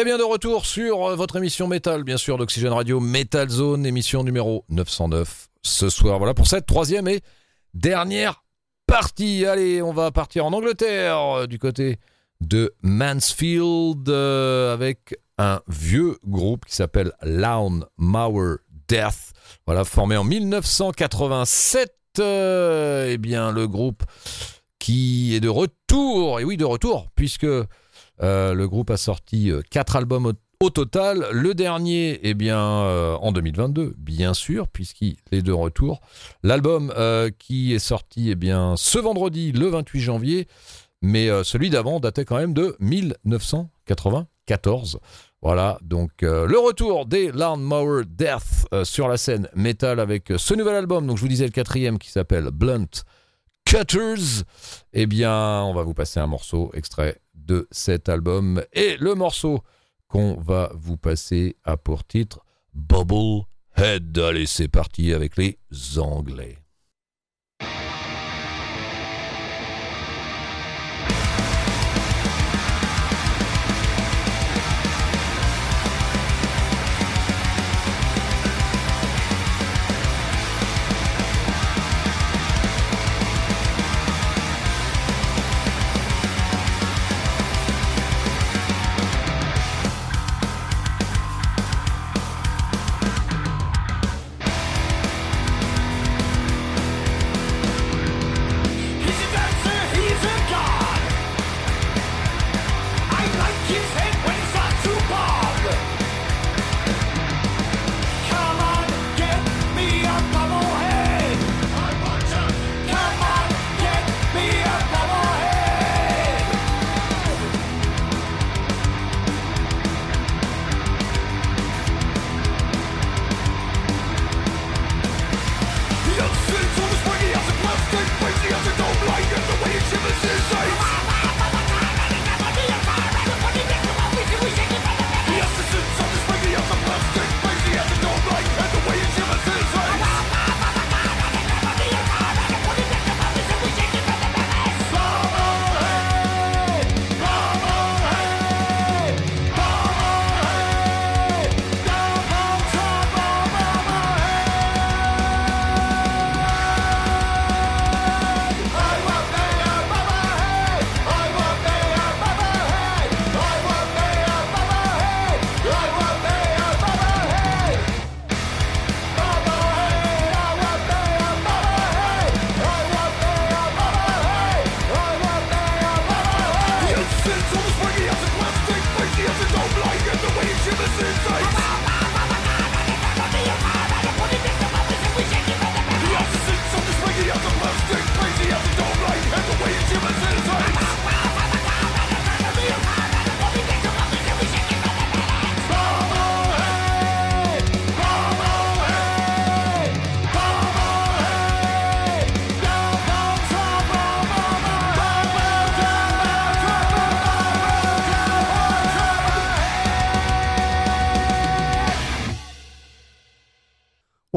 Eh bien, de retour sur euh, votre émission Metal, bien sûr, d'Oxygène Radio, Metal Zone, émission numéro 909 ce soir. Voilà pour cette troisième et dernière partie. Allez, on va partir en Angleterre, euh, du côté de Mansfield, euh, avec un vieux groupe qui s'appelle Lawn Mower Death. Voilà, formé en 1987. eh bien, le groupe qui est de retour, et oui, de retour, puisque euh, le groupe a sorti euh, quatre albums au, total. Le dernier, eh bien, euh, en 2022, bien sûr, puisqu'il est de retour. L'album qui est sorti, eh bien, ce vendredi, le 28 janvier, mais celui d'avant datait quand même de 1994. Voilà, donc le retour des Lawnmower Death sur la scène metal avec ce nouvel album. Donc je vous disais le quatrième qui s'appelle Blunt Cutters. Eh bien, on va vous passer un morceau extrait cet album. Et le morceau qu'on va vous passer a pour titre Bubble Head. Allez, c'est parti avec les Anglais.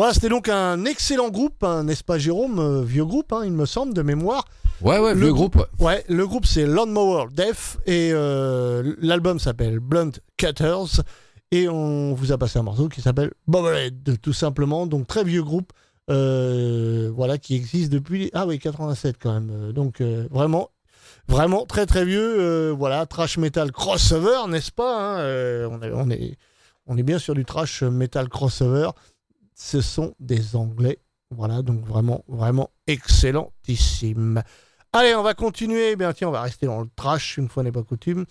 Voilà, c'était donc un excellent groupe, hein, n'est-ce pas Jérôme euh, Vieux groupe, hein, il me semble, de mémoire. Ouais, ouais, le groupe. Ouais. le groupe c'est Lawnmower Death et euh, l'album s'appelle Blunt Cutters et on vous a passé un morceau qui s'appelle Bobblehead, tout simplement. Donc très vieux groupe, euh, voilà, qui existe depuis ah oui 87 quand même. Donc vraiment, vraiment très très vieux. voilà, trash metal crossover, n'est-ce pas hein, on, est, on, est, on est bien sur du trash metal crossover ce sont des Anglais. Voilà, donc vraiment, vraiment excellentissime. Allez, on va continuer. Eh bien, tiens, on va rester dans le trash, une fois n'est pas coutume.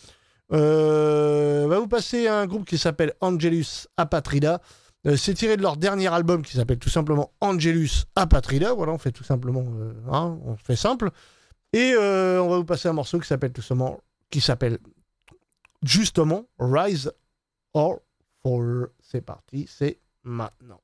Euh, on va vous passer un groupe qui s'appelle Angelus Apatrida. Euh, c'est tiré de leur dernier album qui s'appelle tout simplement Angelus Apatrida. Voilà, on fait tout simplement, euh, hein, on fait simple. Et on va vous passer un morceau qui s'appelle tout simplement, qui s'appelle justement Rise or Fall. C'est parti, c'est maintenant.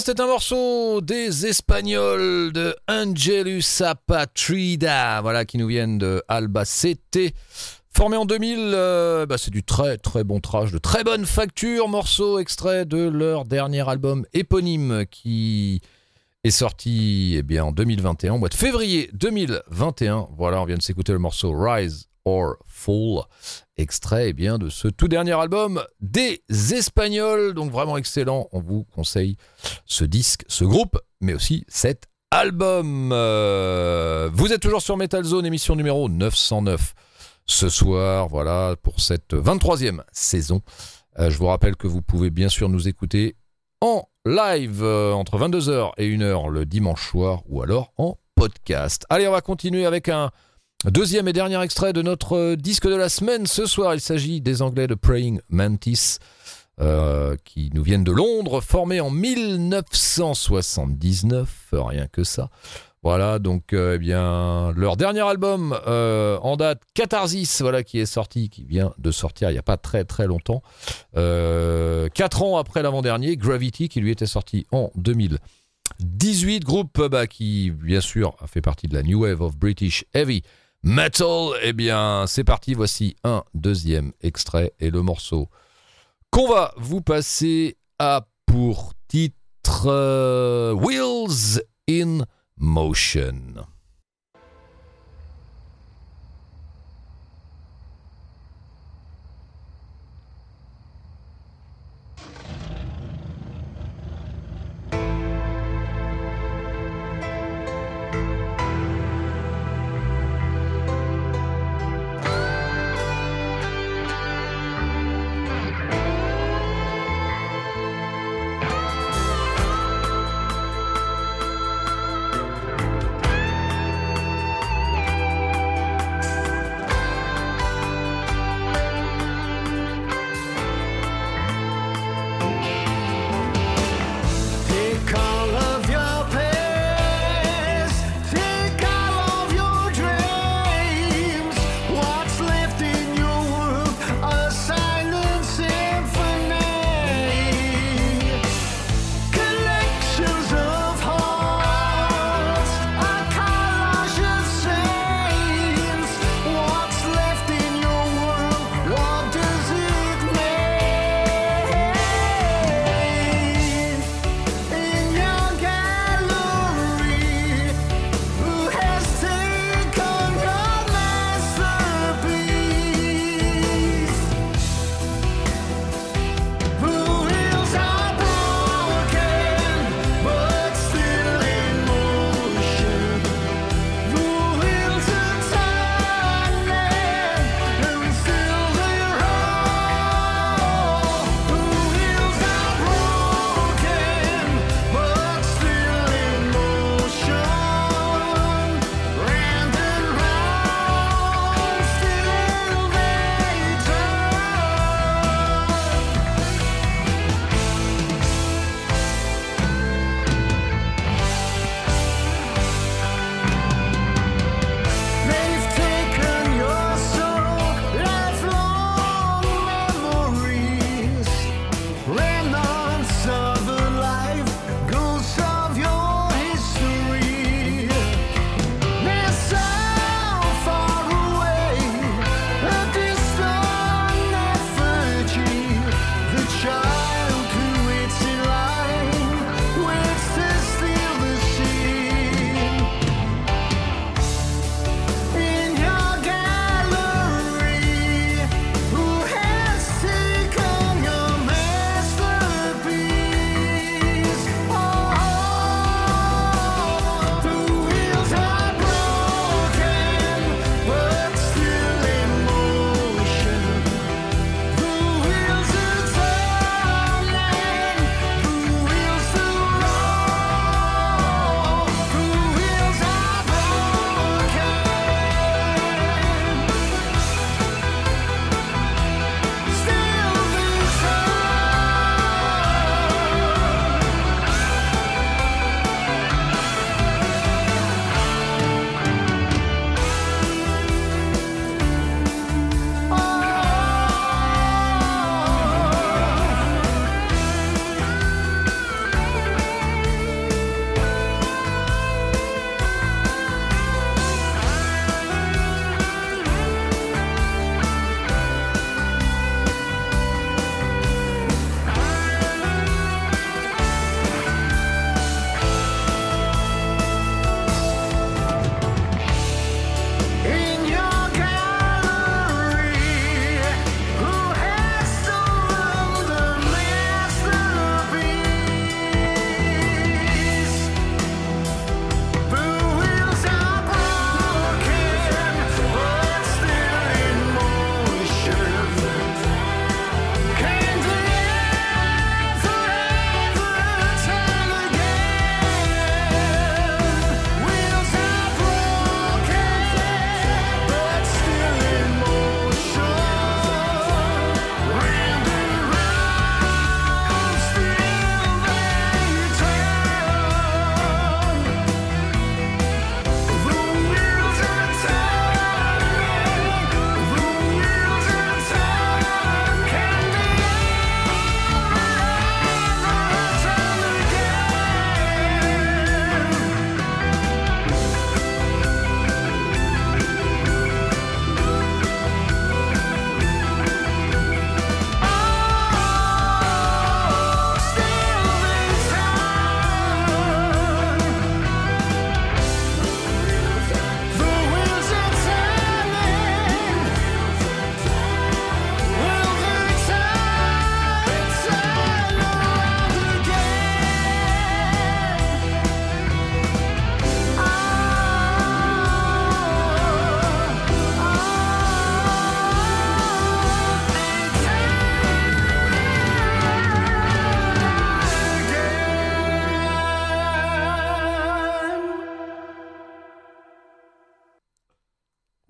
Bien, c'était un morceau des Espagnols de Angelus Apatrida, voilà, qui nous viennent de Albacete. Formé en 2000, euh, bah, c'est du très très bon trash, de très bonne facture, morceau extrait de leur dernier album éponyme qui est sorti eh bien, en 2021, au mois de février 2021. Voilà, on vient de s'écouter le morceau Rise or Fall, extrait eh bien, de ce tout dernier album des Espagnols. Donc vraiment excellent, on vous conseille ce disque, ce groupe, mais aussi cet album. Euh, vous êtes toujours sur Metal Zone, émission numéro 909 ce soir, voilà, pour cette 23e saison. Euh, je vous rappelle que vous pouvez bien sûr nous écouter en live euh, entre 22h et 1h le dimanche soir ou alors en podcast. Allez, on va continuer avec un Deuxième et dernier extrait de notre euh, disque de la semaine ce soir. Il s'agit des Anglais de Praying Mantis, euh, qui nous viennent de Londres, formés en 1979, rien que ça. Voilà, donc euh, eh bien leur dernier album en date, Catharsis, voilà qui est sorti, qui vient de sortir il n'y a pas très très longtemps, quatre ans après l'avant-dernier, Gravity, qui lui était sorti en 2018, groupe bah, qui bien sûr a fait partie de la New Wave of British Heavy metal. Eh bien, c'est parti, voici un deuxième extrait et le morceau qu'on va vous passer à pour titre euh, Wheels in Motion.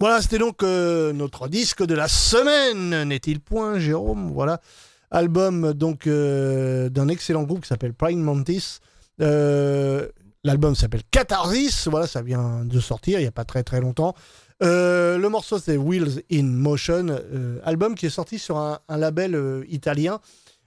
Voilà, c'était donc euh, notre disque de la semaine, n'est-il point, Jérôme? Voilà, album donc euh, d'un excellent groupe qui s'appelle Prime Mantis. Euh, L'album s'appelle Catharsis, voilà, ça vient de sortir il n'y a pas très très longtemps. Le morceau c'est Wheels in Motion, album qui est sorti sur un, un label italien.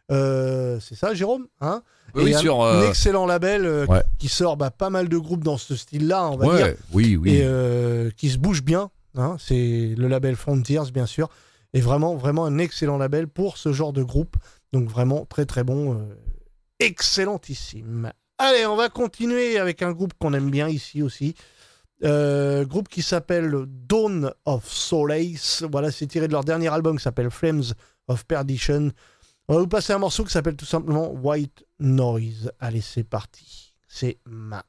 C'est ça, Jérôme hein? Oui, Et un, sur. un excellent label euh, ouais. qui sort bah, pas mal de groupes dans ce style-là, on va dire oui, oui. et euh, qui se bouge bien. Hein. c'est le label Frontiers, bien sûr. Et vraiment, vraiment un excellent label pour ce genre de groupe. Donc vraiment très très bon, euh, excellentissime. Allez, on va continuer avec un groupe qu'on aime bien ici aussi. Euh, groupe qui s'appelle Dawn of Solace. Voilà, c'est tiré de leur dernier album qui s'appelle Flames of Perdition. On va vous passer un morceau qui s'appelle tout simplement White Noise. Allez, c'est parti. C'est maintenant.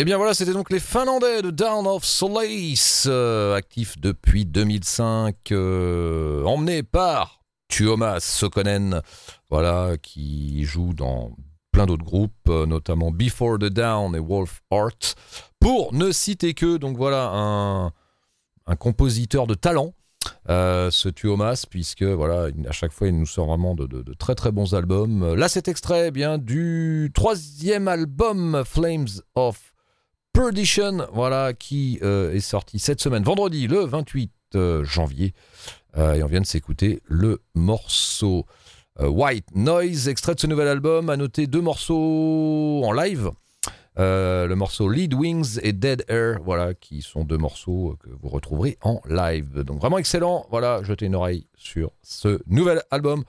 Et eh bien voilà, c'était donc les Finlandais de Down of Solace, euh, actifs depuis 2005, euh, emmenés par Tuomas Sokonen, voilà, qui joue dans plein d'autres groupes, euh, notamment Before the Down et Wolf Art, pour ne citer que, donc voilà, un, compositeur de talent, ce Tuomas, puisque voilà, à chaque fois il nous sort vraiment de, très très bons albums. Là, cet extrait eh du troisième album Flames of Perdition, voilà, qui euh, est sorti cette semaine, vendredi, le 28 euh, janvier. et on vient de s'écouter le morceau White Noise, extrait de ce nouvel album. À noter deux morceaux en live. Euh, le morceau Lead Wings et Dead Air, voilà, qui sont deux morceaux que vous retrouverez en live. Donc vraiment excellent. Voilà, jetez une oreille sur ce nouvel album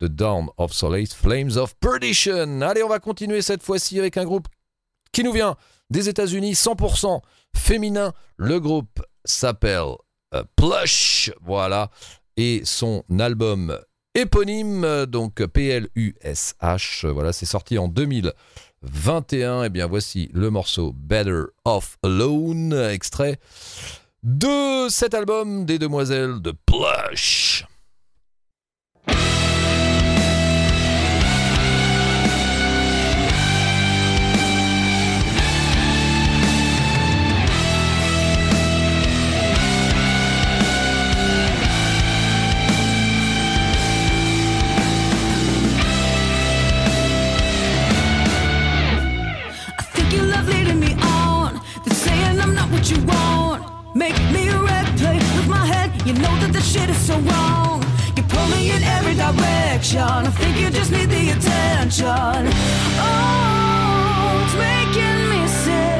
The Dawn of Solace, Flames of Perdition. Allez, on va continuer cette fois-ci avec un groupe qui nous vient des États-Unis, 100% féminin. Le groupe s'appelle euh, Plush, voilà, et son album éponyme, donc P-L-U-S-H, voilà, c'est sorti en 2000. 21. Et bien voici le morceau Better Off Alone, extrait de cet album des demoiselles de Plush. Make me a red plate with my head. You know that the shit is so wrong. You pull me in every direction. I think you just need the attention. Oh, it's making me sick.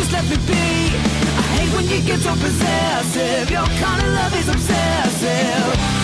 Just let me be. I hate when you get so possessive. Your kind of love is obsessive.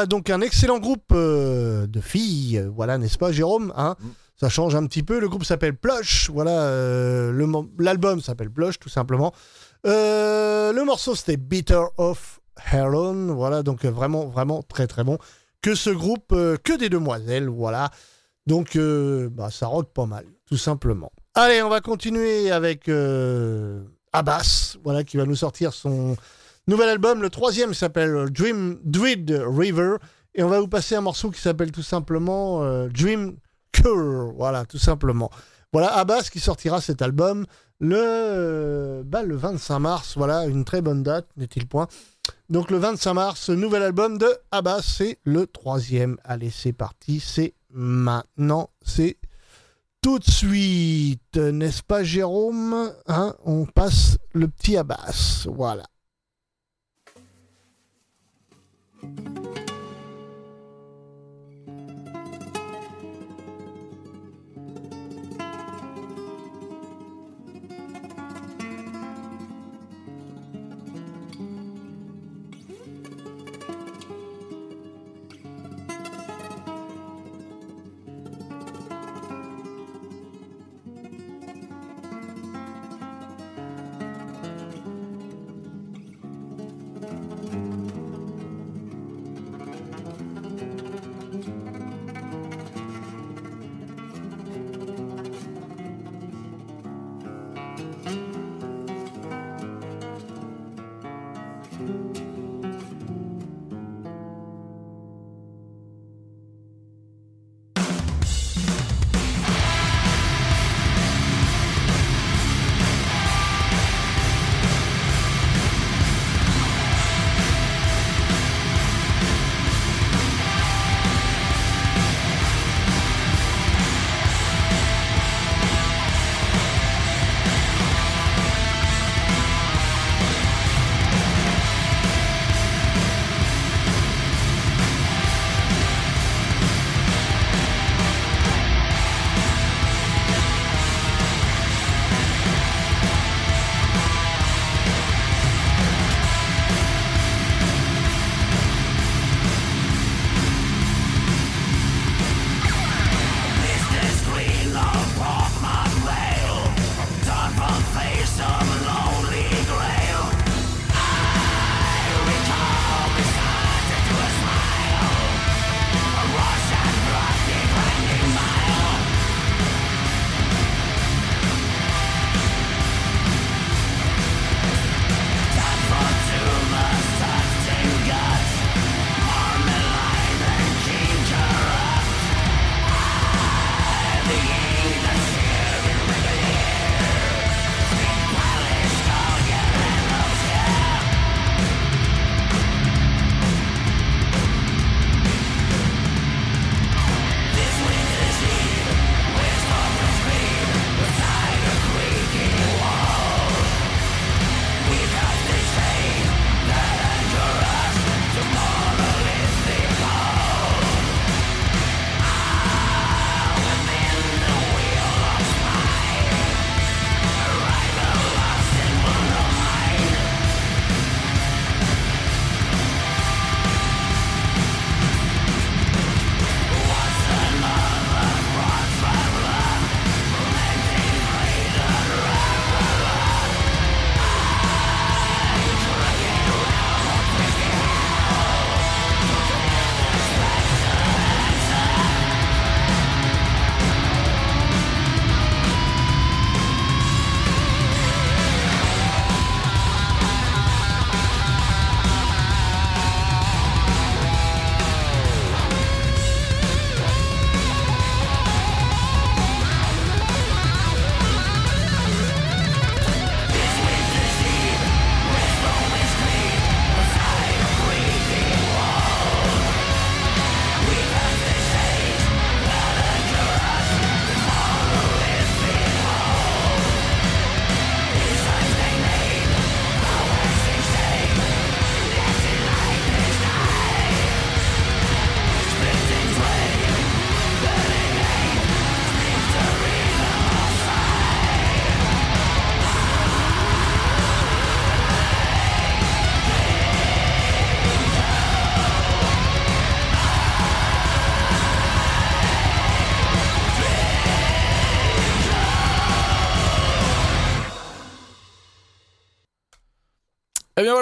Voilà, donc un excellent groupe euh, de filles, voilà, n'est-ce pas, Jérôme hein? Mm. Ça change un petit peu. Le groupe s'appelle Plush, voilà, euh, l'album s'appelle Plush, tout simplement. Euh, le morceau, c'était Bitter of Heron, voilà, donc vraiment, vraiment très, très bon. Que ce groupe, que des demoiselles, voilà. Donc, bah, ça rock pas mal, tout simplement. Allez, on va continuer avec Abbas, voilà, qui va nous sortir son nouvel album. Le troisième s'appelle Dream Druid River. Et on va vous passer un morceau qui s'appelle tout simplement euh, Dream Cure. Voilà, tout simplement. Voilà, Abbas qui sortira cet album le, euh, bah, le 25 mars. Voilà, une très bonne date, n'est-il point Donc le 25 mars, nouvel album de Abbas, c'est le troisième. Allez, c'est parti, c'est maintenant, c'est tout de suite, n'est-ce pas Jérôme? Hein On passe le petit Abbas, voilà. Thank you.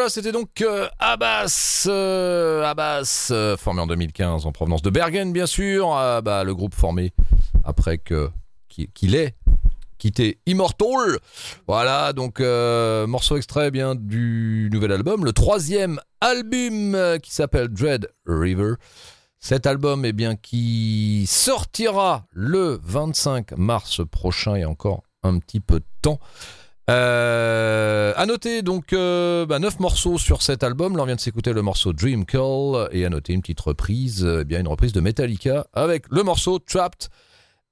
C'était donc euh, Abbas, euh, Abbas, euh, formé en 2015 en provenance de Bergen, bien sûr. Ah, bah, le groupe formé après que qu'il ait quitté Immortal. Voilà, donc morceau extrait bien du nouvel album, le troisième album qui s'appelle Dread River. Cet album, eh bien, qui sortira le 25 mars prochain et encore un petit peu de temps. Euh, à noter donc euh, bah, 9 morceaux sur cet album. Là on vient de s'écouter le morceau Dream Call et à noter une petite reprise, eh bien une reprise de Metallica avec le morceau Trapped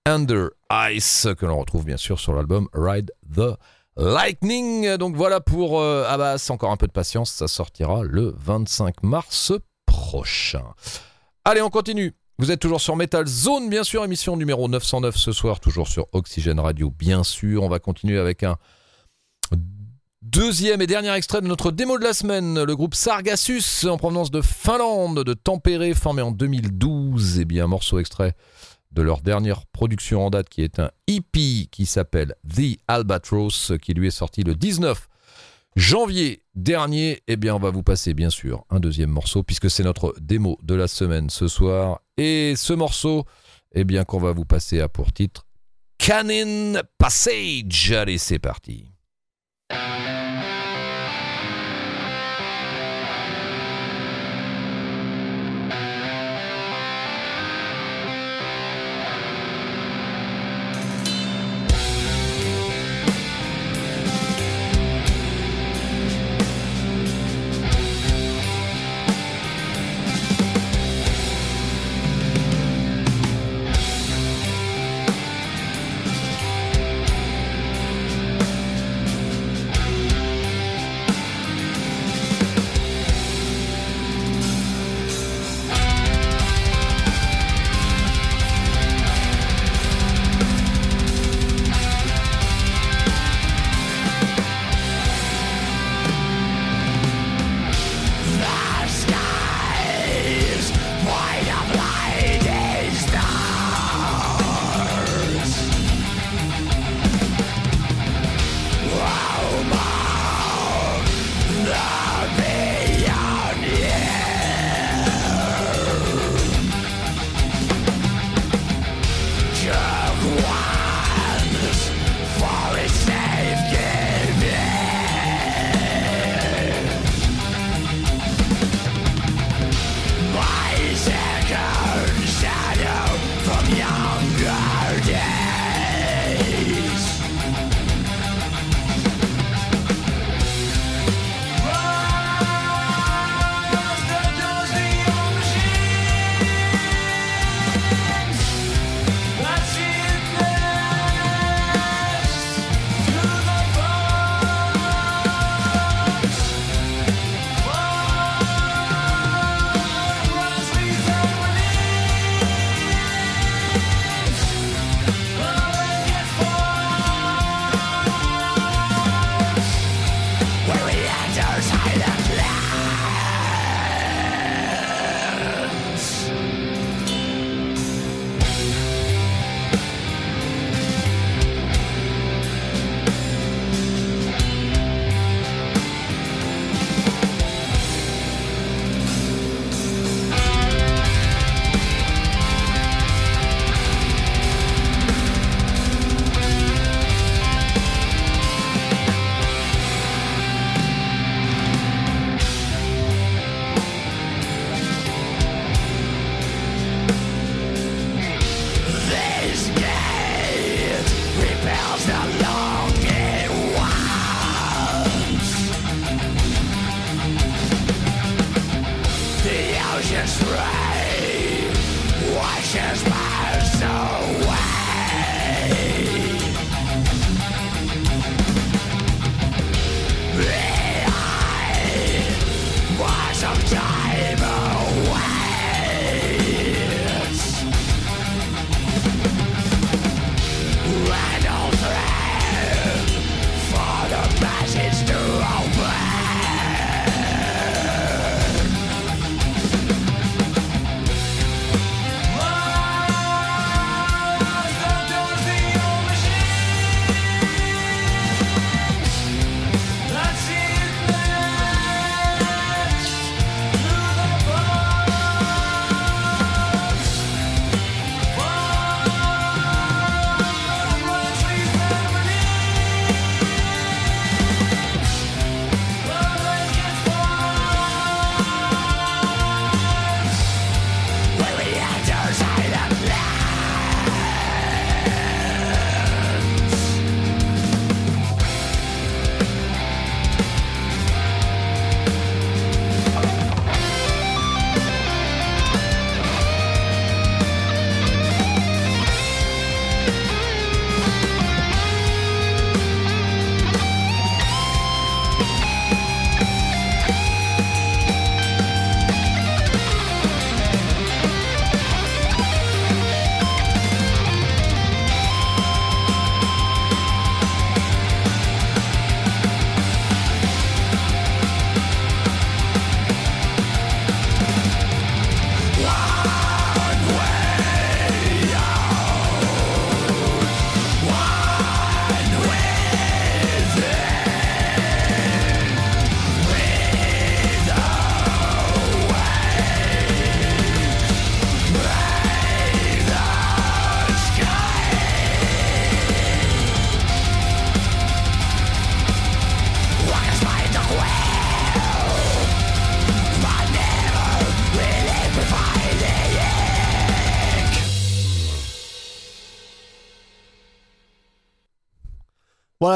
Under Ice que l'on retrouve bien sûr sur l'album Ride the Lightning. Donc voilà pour euh, Abbas, encore un peu de patience, ça sortira le 25 mars prochain. Allez, on continue. Vous êtes toujours sur Metal Zone, bien sûr, émission numéro 909 ce soir, toujours sur Oxygène Radio, bien sûr. On va continuer avec un Deuxième et dernier extrait de notre démo de la semaine, le groupe Sargassus en provenance de Finlande, de Tempéré, formé en 2012. Et bien, morceau extrait de leur dernière production en date qui est un EP qui s'appelle The Albatross, qui lui est sorti le 19 janvier dernier. Et bien, on va vous passer bien sûr un deuxième morceau puisque c'est notre démo de la semaine ce soir. Et ce morceau, eh bien, qu'on va vous passer à pour titre Cannon Passage. Allez, c'est parti.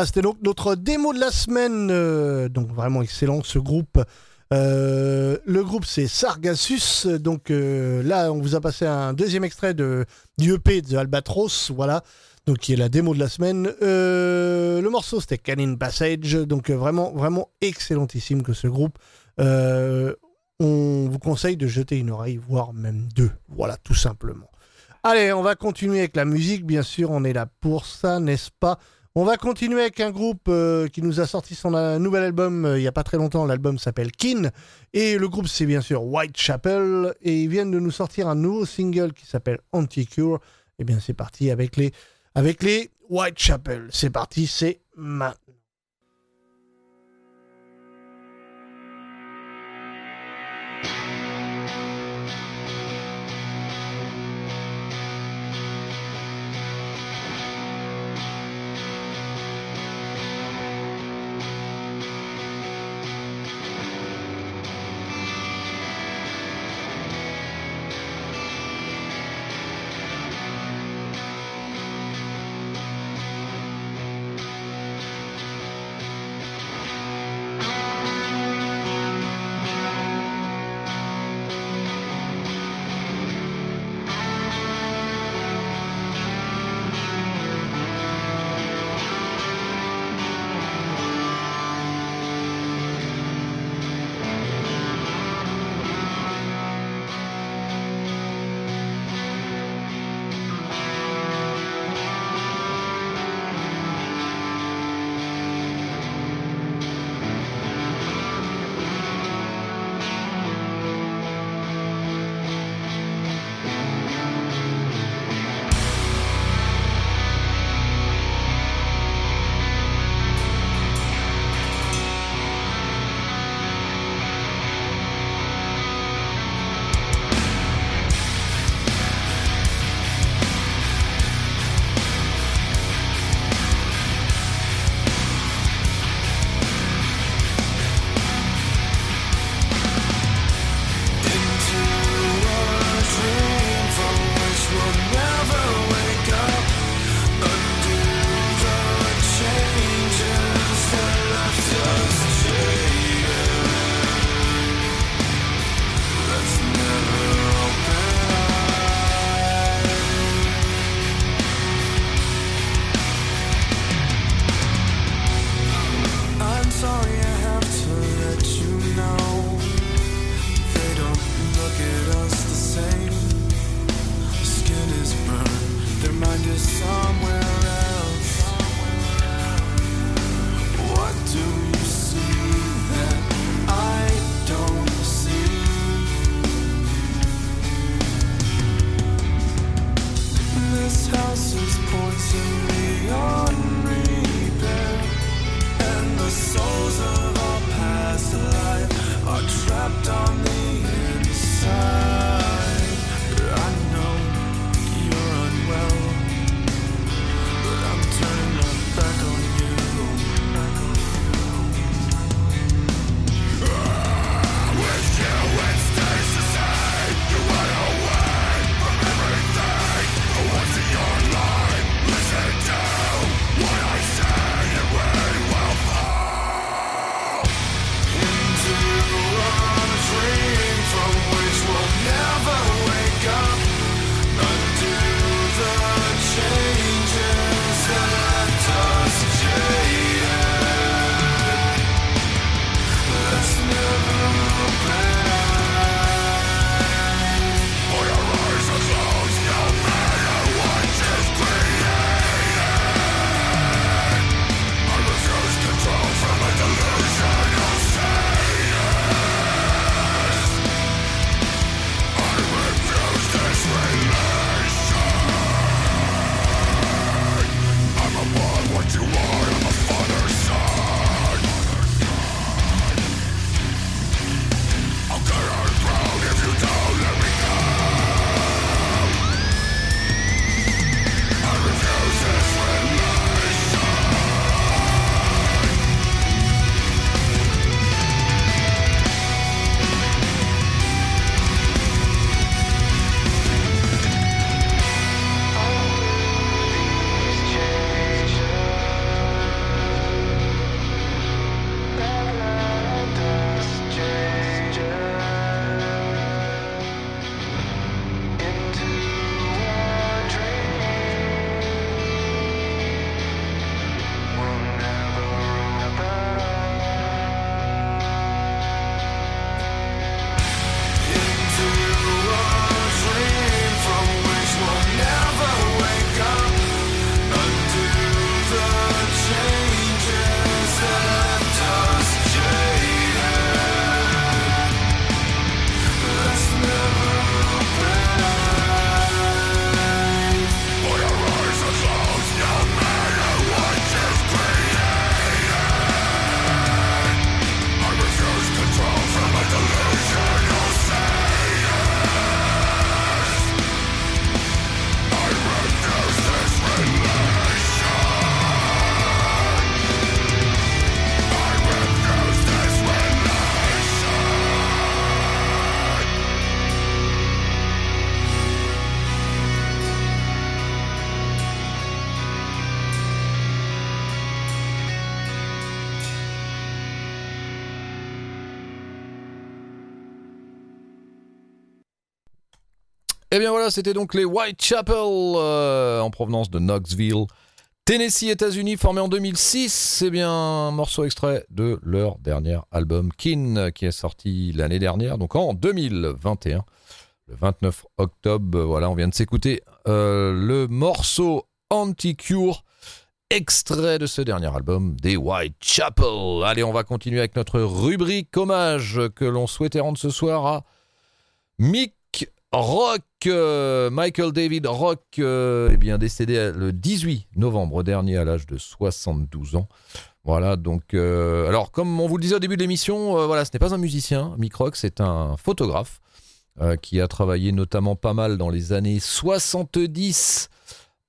C'était donc notre démo de la semaine. euh, donc vraiment excellent ce groupe. Euh, le groupe c'est Sargassus. Donc euh, là, on vous a passé un deuxième extrait de, du EP de Albatros. Voilà. Donc qui est la démo de la semaine. Le morceau c'était Canine Passage. Donc vraiment, vraiment excellentissime que ce groupe. On vous conseille de jeter une oreille, voire même deux. Voilà, tout simplement. Allez, on va continuer avec la musique. Bien sûr, on est là pour ça, n'est-ce pas? On va continuer avec un groupe euh, qui nous a sorti son euh, nouvel album euh, il n'y a pas très longtemps. L'album s'appelle Kin. Et le groupe, c'est bien sûr Whitechapel. Et ils viennent de nous sortir un nouveau single qui s'appelle Anticure. Et bien, c'est parti avec les, avec les Whitechapel. C'est parti, c'est maintenant. C'était donc les Whitechapel euh, en provenance de Knoxville, Tennessee, États-Unis, formés en 2006. C'est bien un morceau extrait de leur dernier album Kin qui est sorti l'année dernière, donc en 2021, le 29 octobre. Voilà, on vient de s'écouter euh, le morceau Anti-Cure extrait de ce dernier album des Whitechapel. Allez, on va continuer avec notre rubrique hommage que l'on souhaitait rendre ce soir à Mick Rock, euh, Michael David Rock, euh, eh bien décédé le 18 novembre dernier à l'âge de 72 ans. Voilà, donc, euh, alors comme on vous le disait au début de l'émission, voilà, ce n'est pas un musicien, Mick Rock, c'est un photographe qui a travaillé notamment pas mal dans les années 70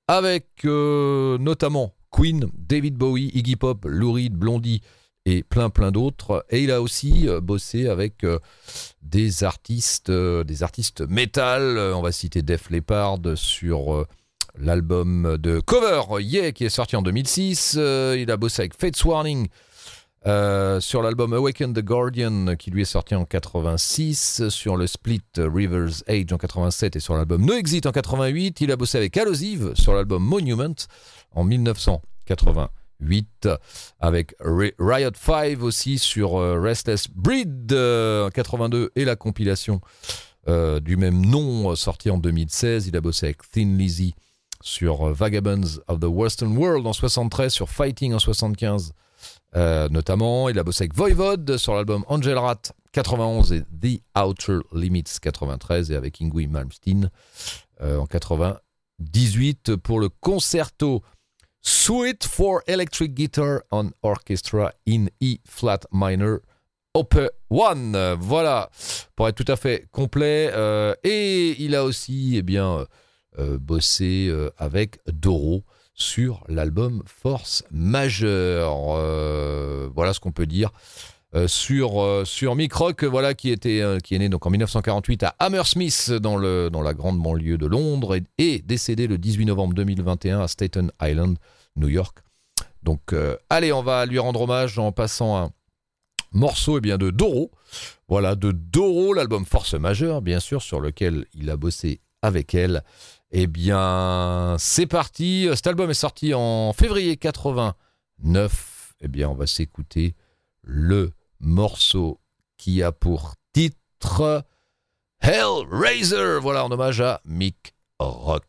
avec notamment Queen, David Bowie, Iggy Pop, Lou Blondie et plein plein d'autres. Et il a aussi euh, bossé avec euh, des artistes, euh, des artistes metal. On va citer Def Leppard sur l'album de cover Yeah qui est sorti en 2006. Euh, il a bossé avec Fates Warning. sur l'album Awaken the Guardian qui lui est sorti en 86, sur le split River's Age en 87 et sur l'album No Exit en 88, il a bossé avec Allosive sur l'album Monument en 1988, avec Ri- Riot 5 aussi sur euh, Restless Breed euh, en 82 et la compilation euh, du même nom euh, sorti en 2016. Il a bossé avec Thin Lizzy sur euh, Vagabonds of the Western World en 73, sur Fighting en 75 euh, notamment. Il a bossé avec Voivod sur l'album Angel Rat 91 et The Outer Limits 93 et avec Ingui Malmsteen euh, en 98 pour le concerto Suite for Electric Guitar on Orchestra in E flat minor 1. Euh, Voilà, pour être tout à fait complet. Euh, et il a aussi eh bien, euh, bossé euh, avec Doro sur l'album Force Majeure. Voilà ce qu'on peut dire. Euh, sur, euh, sur Mick Rock, voilà, qui, était, euh, qui est né donc en 1948 à Hammersmith, dans, le, dans la grande banlieue de Londres, et, décédé le 18 novembre 2021 à Staten Island, New York. Donc, euh, allez, on va lui rendre hommage en passant un morceau eh bien, de Doro. Voilà, de Doro, l'album Force Majeure, bien sûr, sur lequel il a bossé avec elle. Eh bien, c'est parti. Cet album est sorti en février 89. Eh bien, on va s'écouter le morceau qui a pour titre Hellraiser. Voilà, en hommage à Mick Rock.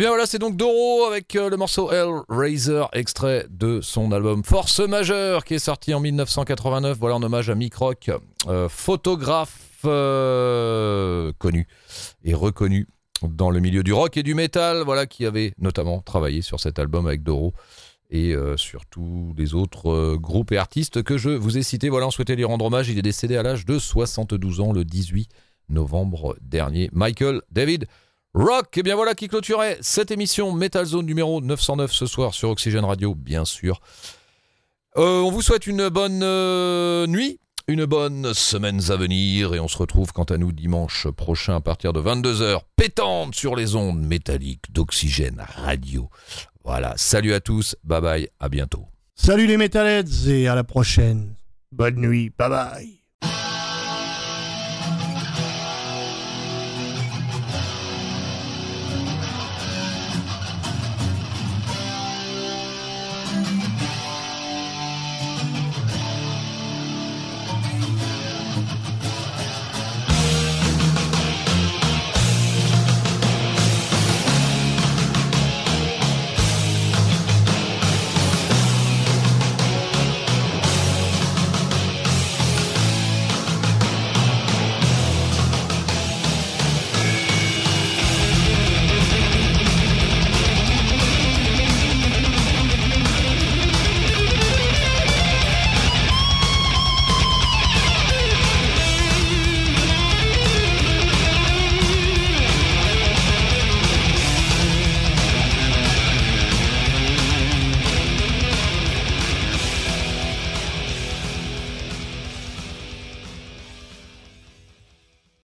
Bien voilà, c'est donc Doro avec euh, le morceau Hellraiser, extrait de son album Force Majeure qui est sorti en 1989. Voilà en hommage à Mick Rock, euh, photographe euh, connu et reconnu dans le milieu du rock et du métal, voilà qui avait notamment travaillé sur cet album avec Doro et euh, sur tous les autres groupes et artistes que je vous ai cités. Voilà, on souhaitait lui rendre hommage. Il est décédé à l'âge de 72 ans le 18 novembre dernier. Michael David Rock, et bien voilà qui clôturait cette émission Metal Zone numéro 909 ce soir sur Oxygène Radio, bien sûr. Euh, on vous souhaite une bonne euh, nuit, une bonne semaine à venir, et on se retrouve quant à nous dimanche prochain à partir de 22h, pétante sur les ondes métalliques d'Oxygène Radio. Voilà, salut à tous, bye bye, à bientôt. Salut les Metalheads et à la prochaine. Bonne nuit, bye bye.